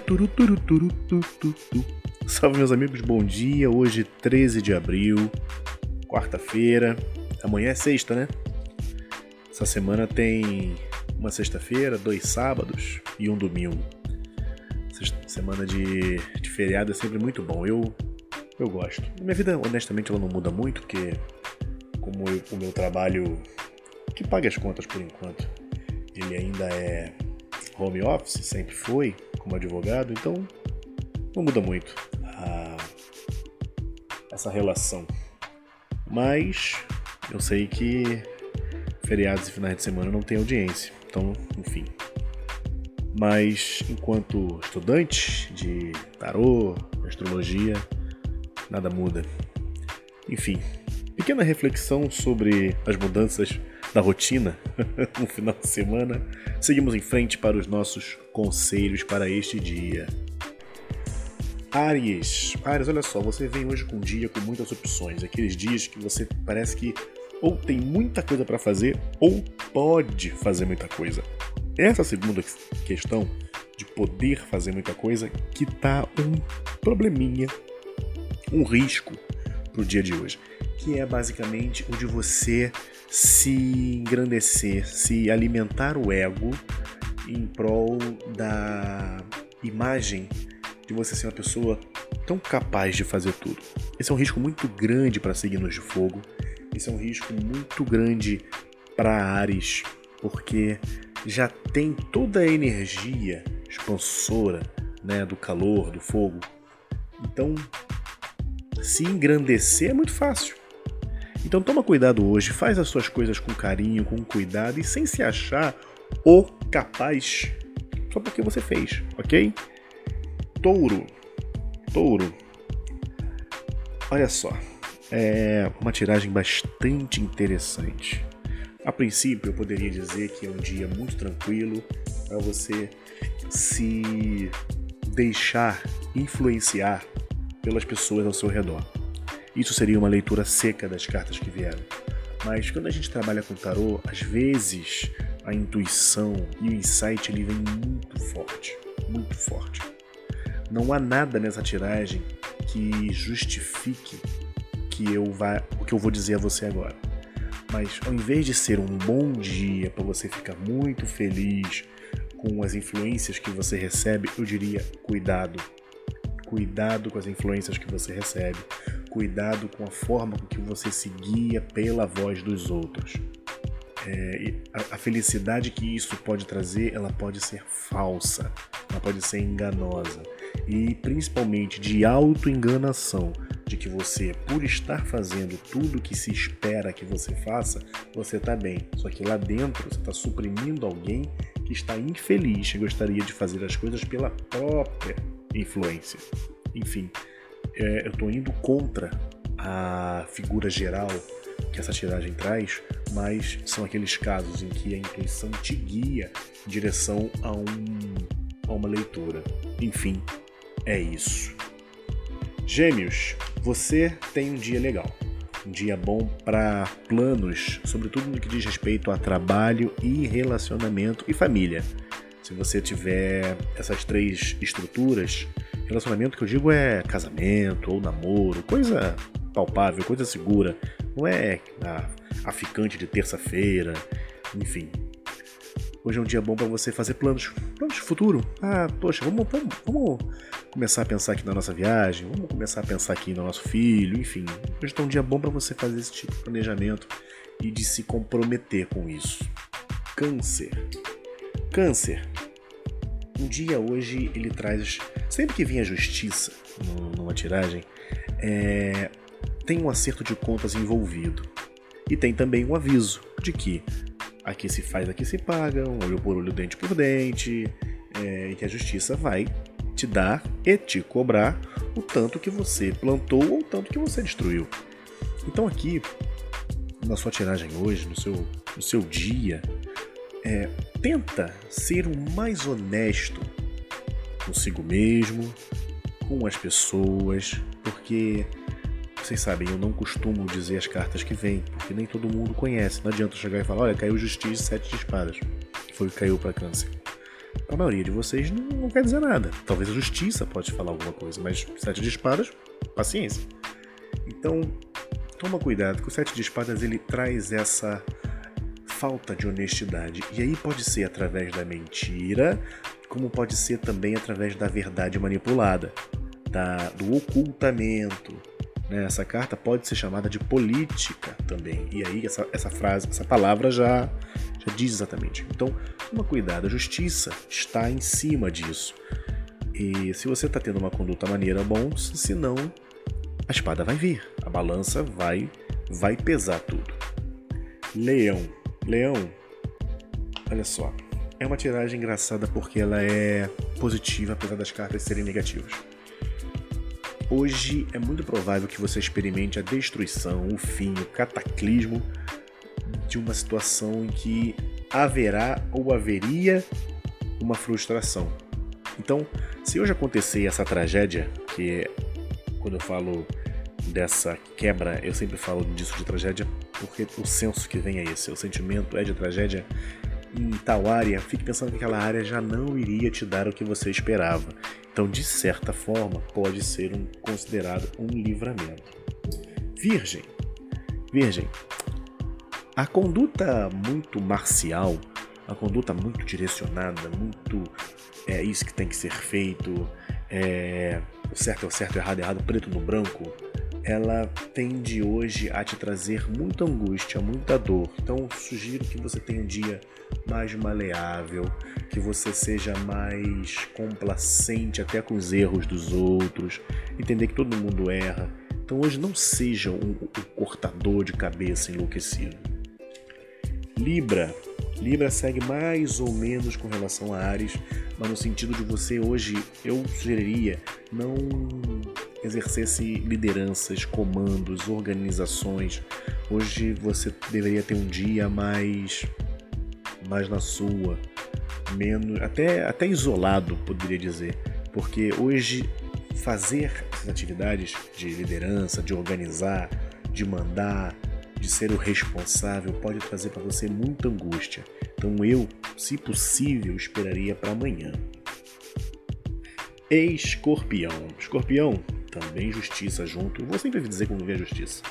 turu, turu, turu, tu, tu, tu. Salve, meus amigos, bom dia. Hoje, 13 de abril, quarta-feira. Amanhã é sexta, né? Essa semana tem uma sexta-feira, dois sábados e um domingo. Semana de, de feriado é sempre muito bom. Eu, eu gosto. Minha vida, honestamente, ela não muda muito, porque como eu, o meu trabalho que paga as contas por enquanto, ele ainda é home office, sempre foi, como advogado, então não muda muito a, essa relação. Mas eu sei que feriados e finais de semana não tem audiência, então, enfim. Mas enquanto estudante de tarô, astrologia, nada muda. Enfim, pequena reflexão sobre as mudanças da rotina no final de semana, seguimos em frente para os nossos conselhos para este dia. Aries, Aries, olha só, você vem hoje com um dia com muitas opções, aqueles dias que você parece que ou tem muita coisa para fazer ou pode fazer muita coisa. Essa segunda questão de poder fazer muita coisa que tá um probleminha, um risco pro dia de hoje, que é basicamente o de você se engrandecer, se alimentar o ego em prol da imagem de você ser uma pessoa tão capaz de fazer tudo. Esse é um risco muito grande para signos de fogo. Esse é um risco muito grande para Ares, porque já tem toda a energia expansora, né, do calor, do fogo. Então, se engrandecer é muito fácil. Então toma cuidado hoje, faz as suas coisas com carinho, com cuidado e sem se achar o capaz só porque você fez, ok? Touro. Touro. Olha só, é uma tiragem bastante interessante. A princípio, eu poderia dizer que é um dia muito tranquilo para você se deixar influenciar pelas pessoas ao seu redor. Isso seria uma leitura seca das cartas que vieram. Mas quando a gente trabalha com tarô, às vezes a intuição e o insight ele vem muito forte, muito forte. Não há nada nessa tiragem que justifique que eu vá, o que eu vou dizer a você agora. Mas ao invés de ser um bom dia para você ficar muito feliz com as influências que você recebe, eu diria cuidado. Cuidado com as influências que você recebe cuidado com a forma com que você se guia pela voz dos outros. É, a, a, felicidade que isso pode trazer, ela pode ser falsa, ela pode ser enganosa e principalmente de auto-enganação, de que você, por estar fazendo tudo que se espera que você faça, você está bem. Só que lá dentro você está suprimindo alguém que está infeliz e gostaria de fazer as coisas pela própria influência. Enfim, é, eu estou indo contra a figura geral que essa tiragem traz, mas são aqueles casos em que a intuição te guia em direção a, um, a uma leitura. Enfim, é isso. Gêmeos, você tem um dia legal. Um dia bom para planos, sobretudo no que diz respeito a trabalho e relacionamento e família. Se você tiver essas três estruturas, Relacionamento que eu digo é casamento ou namoro, coisa palpável, coisa segura. Não é a, a ficante de terça-feira, enfim. Hoje é um dia bom para você fazer planos, planos de futuro. Ah, poxa, vamos, vamos, vamos começar a pensar aqui na nossa viagem, vamos começar a pensar aqui no nosso filho, enfim. Hoje é um dia bom para você fazer esse tipo de planejamento e de se comprometer com isso. Câncer. Câncer um dia hoje ele traz. Sempre que vinha a justiça numa tiragem, é, tem um acerto de contas envolvido. E tem também um aviso de que aqui se faz, aqui se paga, um olho por olho, dente por dente, é, e que a justiça vai te dar e te cobrar o tanto que você plantou ou o tanto que você destruiu. Então aqui, na sua tiragem hoje, no seu, no seu dia, é, tenta ser o mais honesto consigo mesmo, com as pessoas, porque vocês sabem, eu não costumo dizer as cartas que vêm, porque nem todo mundo conhece. Não adianta chegar e falar: olha, caiu Justiça e Sete de Espadas. Foi o que caiu para Câncer. a maioria de vocês não, não, quer dizer nada. Talvez a justiça pode falar alguma coisa, mas sete de espadas, paciência. Então, toma cuidado que o sete de espadas ele traz essa falta de honestidade. E aí pode ser através da mentira, como pode ser também através da verdade manipulada, da, do ocultamento. Né? Essa carta pode ser chamada de política também. E aí essa, essa frase, essa palavra já, já diz exatamente. Então, toma cuidado, a justiça está em cima disso. E se você está tendo uma conduta maneira, bom, se não, a espada vai vir, a balança vai, vai pesar tudo. Leão. Leão, olha só, é uma tiragem engraçada porque ela é positiva, apesar das cartas serem negativas. Hoje é muito provável que você experimente a destruição, o fim, o cataclismo de uma situação em que haverá ou haveria uma frustração. Então, se hoje acontecer essa tragédia, que é, quando eu falo dessa quebra, eu sempre falo disso de tragédia porque o senso que vem é esse, o sentimento é de tragédia em tal área, fique pensando que aquela área já não iria te dar o que você esperava. Então, de certa forma, pode ser um, considerado um livramento. Virgem. Virgem. A conduta muito marcial, a conduta muito direcionada, muito é isso que tem que ser feito, é, o certo é o certo, o errado é errado, preto no branco, ela tende hoje a te trazer muita angústia, muita dor. Então, sugiro que você tenha um dia mais maleável, que você seja mais complacente até com os erros dos outros, entender que todo mundo erra. Então, hoje não seja um, um cortador de cabeça enlouquecido. Libra. Libra segue mais ou menos com relação a Ares, mas no sentido de você hoje, eu sugeriria não exercesse lideranças, comandos, organizações. Hoje você deveria ter um dia mais mais na sua, menos até até isolado, poderia dizer, porque hoje fazer essas atividades de liderança, de organizar, de mandar, de ser o responsável pode trazer para você muita angústia. Então eu, se possível, esperaria para amanhã. Escorpião. Escorpião, também justiça junto. Vou sempre dizer quando vê justiça.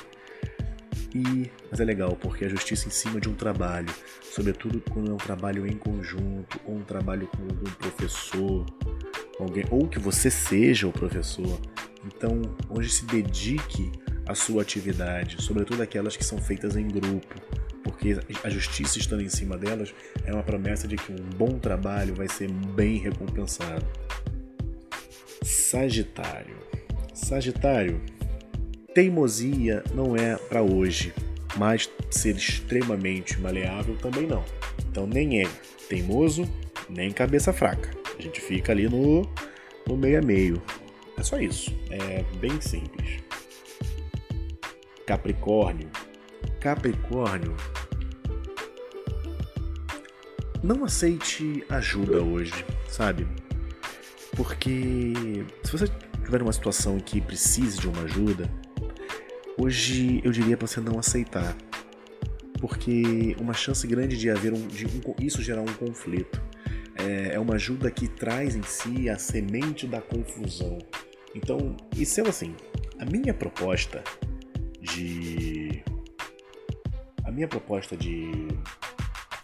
E, mas é legal porque a justiça em cima de um trabalho, sobretudo quando é um trabalho em conjunto, ou um trabalho com algum professor, alguém, ou que você seja o professor. Então, hoje se dedique à sua atividade, sobretudo aquelas que são feitas em grupo, porque a justiça estando em cima delas é uma promessa de que um bom trabalho vai ser bem recompensado. Sagitário. Sagitário, teimosia não é para hoje, mas ser extremamente maleável também não. Então nem é teimoso, nem cabeça fraca. A gente fica ali no, no meio a meio. É só isso. É bem simples. Capricórnio. Capricórnio. Não aceite ajuda hoje, sabe? Porque se você estiver numa situação que precise de uma ajuda, hoje eu diria para você não aceitar. Porque uma chance grande de haver um, de um, isso gerar um conflito. É, é uma ajuda que traz em si a semente da confusão. Então, e sendo assim, a minha proposta de. A minha proposta de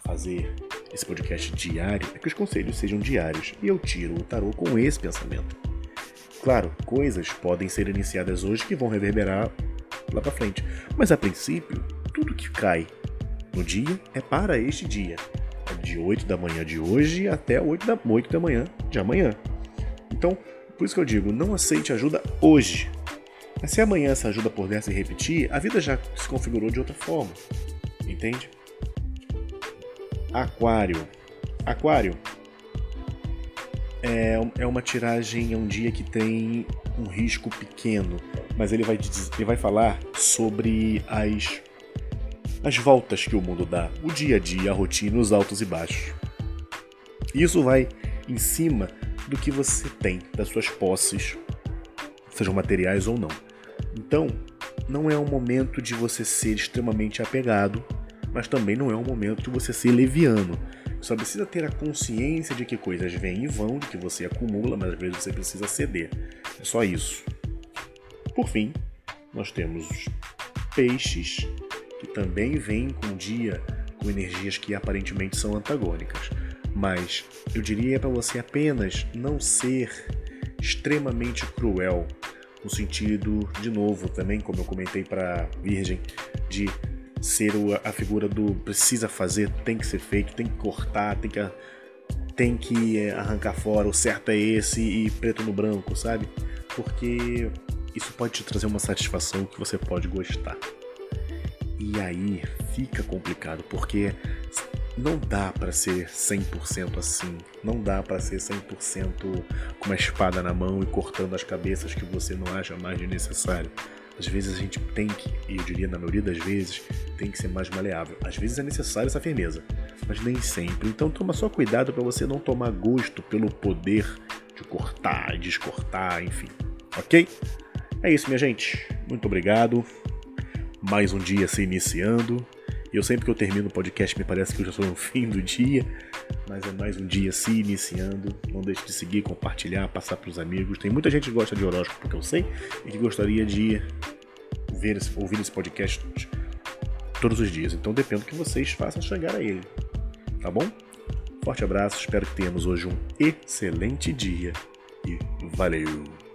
fazer esse podcast diário é que os conselhos sejam diários e eu tiro o tarô com esse pensamento. Claro, coisas podem ser iniciadas hoje que vão reverberar lá para frente, mas a princípio, tudo que cai no dia é para este dia. De 8 da manhã de hoje até 8 da, 8 da manhã de amanhã. Então, por isso que eu digo, não aceite ajuda hoje. Mas se amanhã essa ajuda puder se repetir, a vida já se configurou de outra forma. Entende? Aquário. Aquário, é, é uma tiragem, é um dia que tem um risco pequeno, mas ele vai, ele vai falar sobre as, as voltas que o mundo dá, o dia a dia, a rotina, os altos e baixos. Isso vai em cima do que você tem, das suas posses, sejam materiais ou não. Então, não é um momento de você ser extremamente apegado, mas também não é um momento de você ser leviano. Só precisa ter a consciência de que coisas vêm e vão, de que você acumula, mas às vezes você precisa ceder. É só isso. Por fim, nós temos os peixes, que também vêm com dia com energias que aparentemente são antagônicas. Mas eu diria para você apenas não ser extremamente cruel, no sentido, de novo, também, como eu comentei para Virgem, de ser a figura do precisa fazer, tem que ser feito, tem que cortar, tem que, tem que arrancar fora, o certo é esse e preto no branco, sabe? Porque isso pode te trazer uma satisfação que você pode gostar. E aí fica complicado, porque não dá para ser 100% assim. Não dá para ser 100% com uma espada na mão e cortando as cabeças que você não acha mais necessário. Às vezes a gente tem que, e eu diria na maioria das vezes, tem que ser mais maleável. Às vezes é necessário essa firmeza, mas nem sempre. Então toma só cuidado para você não tomar gosto pelo poder de cortar, descortar, enfim. Ok? É isso, minha gente. Muito obrigado. Mais um dia se iniciando. Eu sempre que eu termino o podcast me parece que eu já estou no fim do dia, mas é mais um dia se iniciando. Não deixe de seguir, compartilhar, passar para os amigos. Tem muita gente que gosta de horóscopo, porque eu sei, e que gostaria de ver, ouvir esse podcast todos os dias. Então depende do que vocês façam chegar a ele. Tá bom? Forte abraço, espero que tenhamos hoje um excelente dia e valeu!